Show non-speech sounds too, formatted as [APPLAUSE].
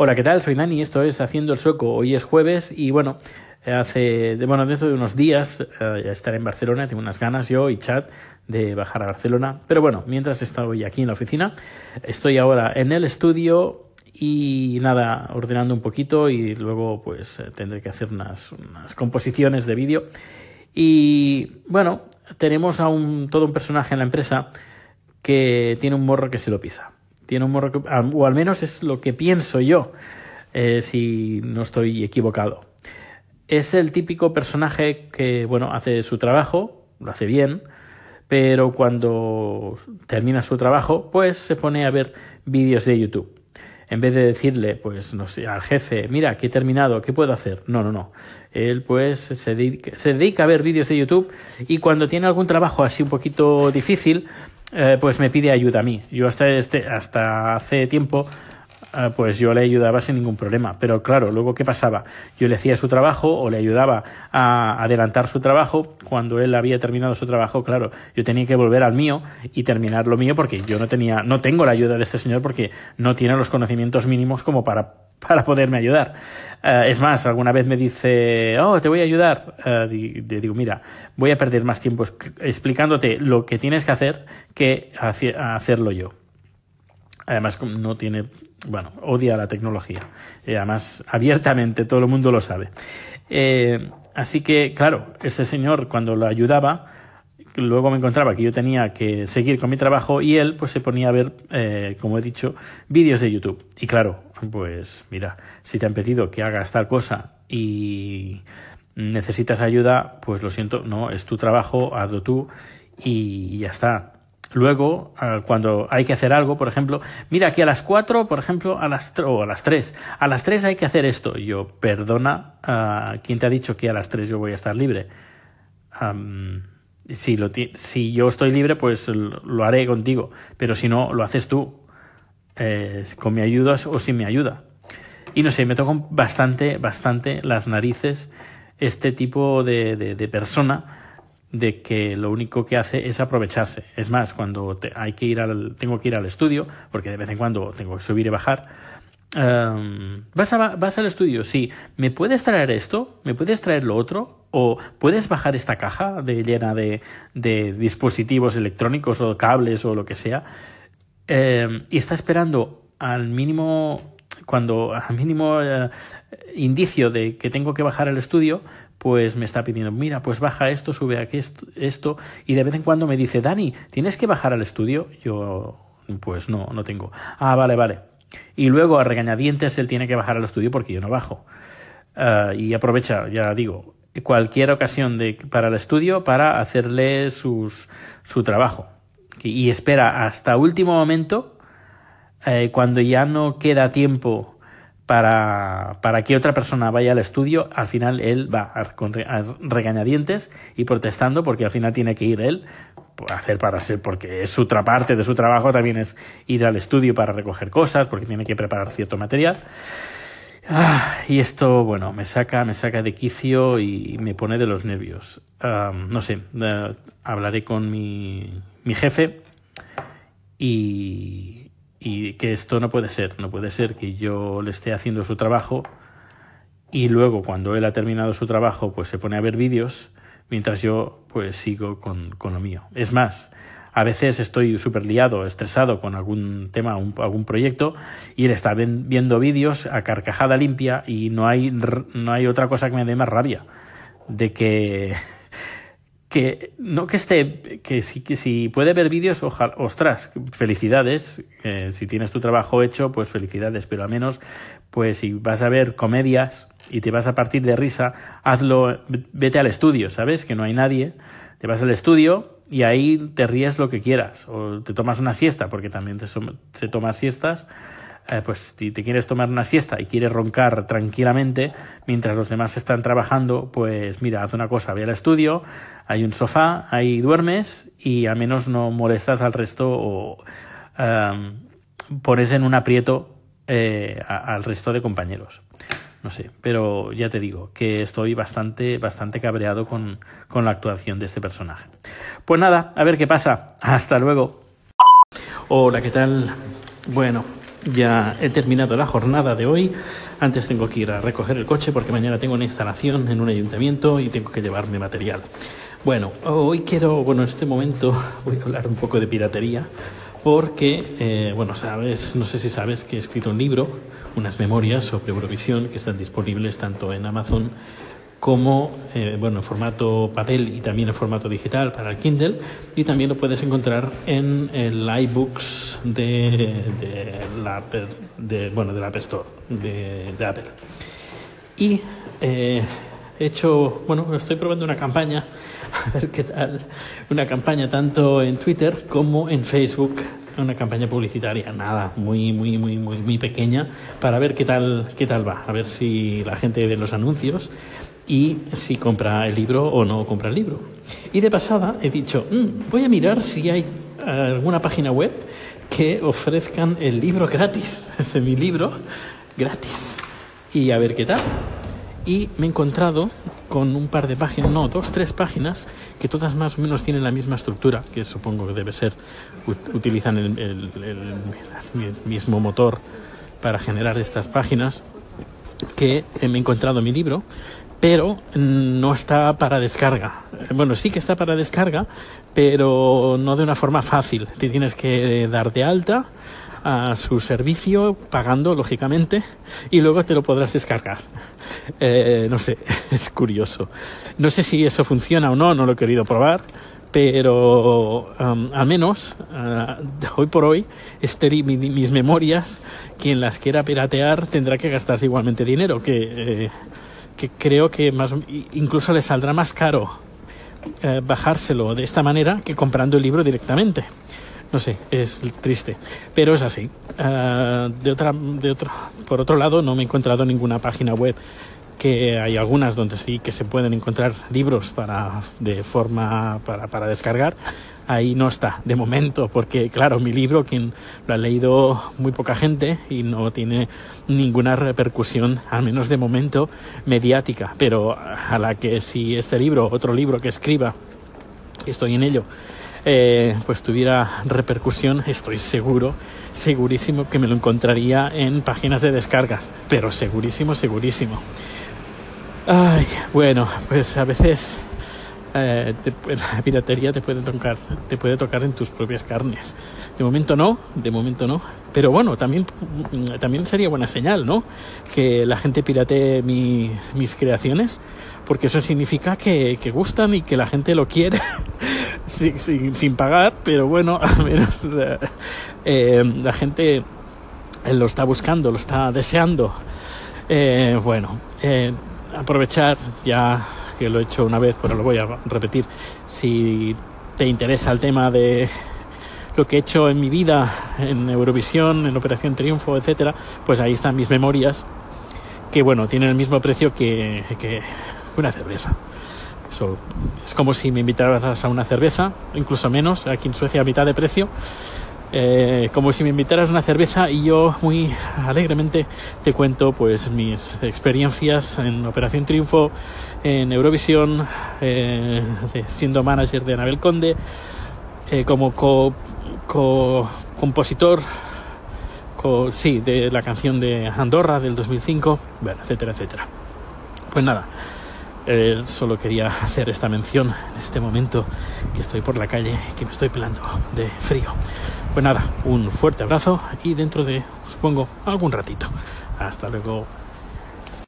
Hola, ¿qué tal? Soy Dani, esto es Haciendo el Sueco. Hoy es jueves y bueno, hace, bueno, dentro de unos días eh, estaré en Barcelona, tengo unas ganas yo y Chad de bajar a Barcelona. Pero bueno, mientras estoy aquí en la oficina, estoy ahora en el estudio y nada, ordenando un poquito y luego pues eh, tendré que hacer unas, unas composiciones de vídeo. Y bueno, tenemos a un, todo un personaje en la empresa que tiene un morro que se lo pisa. Tiene un morro o al menos es lo que pienso yo, eh, si no estoy equivocado. Es el típico personaje que, bueno, hace su trabajo, lo hace bien, pero cuando termina su trabajo, pues se pone a ver vídeos de YouTube. En vez de decirle, pues, no al jefe, mira, que he terminado, ¿qué puedo hacer? No, no, no. Él, pues, se dedica, se dedica a ver vídeos de YouTube y cuando tiene algún trabajo así un poquito difícil, eh, pues me pide ayuda a mí. Yo hasta, este, hasta hace tiempo pues yo le ayudaba sin ningún problema. Pero claro, luego ¿qué pasaba? Yo le hacía su trabajo o le ayudaba a adelantar su trabajo. Cuando él había terminado su trabajo, claro, yo tenía que volver al mío y terminar lo mío porque yo no tenía, no tengo la ayuda de este señor porque no tiene los conocimientos mínimos como para [LAUGHS] para poderme ayudar. Eh, es más, alguna vez me dice, oh, te voy a ayudar. Uh, le digo, mira, voy a perder más tiempo explicándote lo que tienes que hacer que hacerlo yo. Además, no tiene, bueno, odia la tecnología. Además, abiertamente, todo el mundo lo sabe. Eh, así que, claro, este señor, cuando lo ayudaba, luego me encontraba que yo tenía que seguir con mi trabajo y él pues se ponía a ver, eh, como he dicho, vídeos de YouTube. Y claro, pues mira, si te han pedido que hagas tal cosa y necesitas ayuda, pues lo siento, no, es tu trabajo, hazlo tú y ya está. Luego, ah, cuando hay que hacer algo, por ejemplo, mira que a las 4, por ejemplo, a las, o a las 3, a las 3 hay que hacer esto. Yo, perdona, uh, ¿quién te ha dicho que a las 3 yo voy a estar libre? si, lo si yo estoy libre, pues lo haré contigo, pero si no, lo haces tú, eh, con mi ayuda o sin mi ayuda. Y no sé, me tocan bastante, bastante las narices este tipo de, de, persona de que lo único que hace es aprovecharse. Es más, cuando hay que ir al, tengo que ir al estudio, porque de vez en cuando tengo que subir y bajar, um, ¿vas, a, ¿vas al estudio? Sí. ¿Me puedes traer esto? ¿Me puedes traer lo otro? o puedes bajar esta caja de, llena de, de dispositivos electrónicos o cables o lo que sea eh, y está esperando al mínimo cuando al mínimo eh, indicio de que tengo que bajar al estudio pues me está pidiendo mira pues baja esto sube aquí esto, esto y de vez en cuando me dice Dani tienes que bajar al estudio yo pues no no tengo. Ah vale vale y luego a regañadientes él tiene que bajar al estudio porque yo no bajo. Uh, y aprovecha ya digo cualquier ocasión de, para el estudio para hacerle sus, su trabajo. Y espera hasta último momento, eh, cuando ya no queda tiempo para, para, que otra persona vaya al estudio, al final él va a regañadientes y protestando porque al final tiene que ir él hacer para ser, porque es otra parte de su trabajo también es ir al estudio para recoger cosas, porque tiene que preparar cierto material. Ah, y esto, bueno, me saca, me saca de quicio y me pone de los nervios. no sé, hablaré con mi, mi jefe y, y que esto no puede ser. No puede ser que yo le esté haciendo su trabajo y luego cuando él ha terminado su trabajo pues se pone a ver vídeos mientras yo pues sigo con, con lo mío. Es más, a veces estoy súper liado, estresado con algún tema, algún proyecto, y él está viendo vídeos a carcajada limpia y no hay, no hay otra cosa que me dé más rabia. De que, que no que esté, que si, que si puede ver vídeos, ostras, felicidades. si tienes tu trabajo hecho, pues felicidades, pero al menos, pues si vas a ver comedias y te vas a partir de risa, hazlo, vete al estudio, ¿sabes? Que no hay nadie. Te vas al estudio, y ahí te ríes lo que quieras o te tomas una siesta porque también te se toma siestas eh, pues si te quieres tomar una siesta y quieres roncar tranquilamente mientras los demás están trabajando pues mira haz una cosa ve al estudio hay un sofá ahí duermes y al menos no molestas al resto o pones en un aprieto eh, al resto de compañeros no sé, pero ya te digo que estoy bastante, bastante cabreado con, con la actuación de este personaje. Pues nada, a ver qué pasa. Hasta luego. Hola, ¿qué tal? Bueno, ya he terminado la jornada de hoy. Antes tengo que ir a recoger el coche porque mañana tengo una instalación en un ayuntamiento y tengo que llevarme material. Bueno, hoy quiero, bueno, en este momento [LAUGHS] voy a hablar un poco de piratería porque, eh, bueno, sabes, no sé si sabes que he escrito un libro, unas memorias sobre Eurovisión que están disponibles tanto en Amazon como eh, bueno, en formato papel y también en formato digital para el Kindle y también lo puedes encontrar en el iBooks de, de la, de, bueno, App Store de, de Apple. Y eh, he hecho, bueno, estoy probando una campaña, [LAUGHS] a ver qué tal, una campaña tanto en Twitter como en Facebook una campaña publicitaria, nada, muy, muy, muy, muy, muy pequeña, para ver qué tal, qué tal va, a ver si la gente ve los anuncios y si compra el libro o no compra el libro. Y de pasada he dicho, mm, voy a mirar si hay alguna página web que ofrezcan el libro gratis, [LAUGHS] este mi libro gratis, y a ver qué tal. Y me he encontrado con un par de páginas, no, dos, tres páginas, que todas más o menos tienen la misma estructura, que supongo que debe ser, utilizan el, el mismo motor para generar estas páginas, que me he encontrado mi libro pero no está para descarga. Bueno, sí que está para descarga, pero no de una forma fácil. Te tienes que dar de alta a su servicio, pagando, lógicamente, y luego te lo podrás descargar. Eh, no sé, [LAUGHS] es curioso. No sé si eso funciona o no, no lo he querido probar, pero um, al menos uh, hoy por hoy este, mis memorias, quien las quiera piratear tendrá que gastarse igualmente dinero, que... Eh, que creo que más, incluso le saldrá más caro eh, bajárselo de esta manera que comprando el libro directamente. No sé, es triste, pero es así. Uh, de otra, de otro, por otro lado, no me he encontrado ninguna página web que hay algunas donde sí que se pueden encontrar libros para de forma para, para descargar ahí no está de momento, porque claro, mi libro, quien lo ha leído muy poca gente y no tiene ninguna repercusión, al menos de momento, mediática, pero a la que si este libro, otro libro que escriba, estoy en ello, eh, pues tuviera repercusión, estoy seguro, segurísimo que me lo encontraría en páginas de descargas, pero segurísimo, segurísimo. Ay, bueno, pues a veces eh, la piratería te puede tocar, te puede tocar en tus propias carnes. De momento no, de momento no. Pero bueno, también, también sería buena señal, ¿no? Que la gente piratee mis creaciones, porque eso significa que, que, gustan y que la gente lo quiere [LAUGHS] sin, sin, pagar, pero bueno, [LAUGHS] al menos eh, la gente lo está buscando, lo está deseando. Eh, bueno, eh, aprovechar ya que lo he hecho una vez, pero lo voy a repetir. Si te interesa el tema de lo que he hecho en mi vida en Eurovisión, en Operación Triunfo, etcétera, pues ahí están mis memorias, que bueno, tienen el mismo precio que, que una cerveza. Eso es como si me invitaras a una cerveza, incluso menos, aquí en Suecia a mitad de precio, eh, como si me invitaras una cerveza y yo muy alegremente te cuento pues mis experiencias en Operación Triunfo, en Eurovisión, eh, siendo manager de Anabel Conde, eh, como co, co compositor co, sí, de la canción de Andorra del 2005, bueno, etcétera, etcétera. Pues nada, eh, solo quería [LAUGHS] hacer esta mención en este momento que estoy por la calle, que me estoy pelando de frío. Pues nada, un fuerte abrazo y dentro de, supongo, algún ratito. Hasta luego.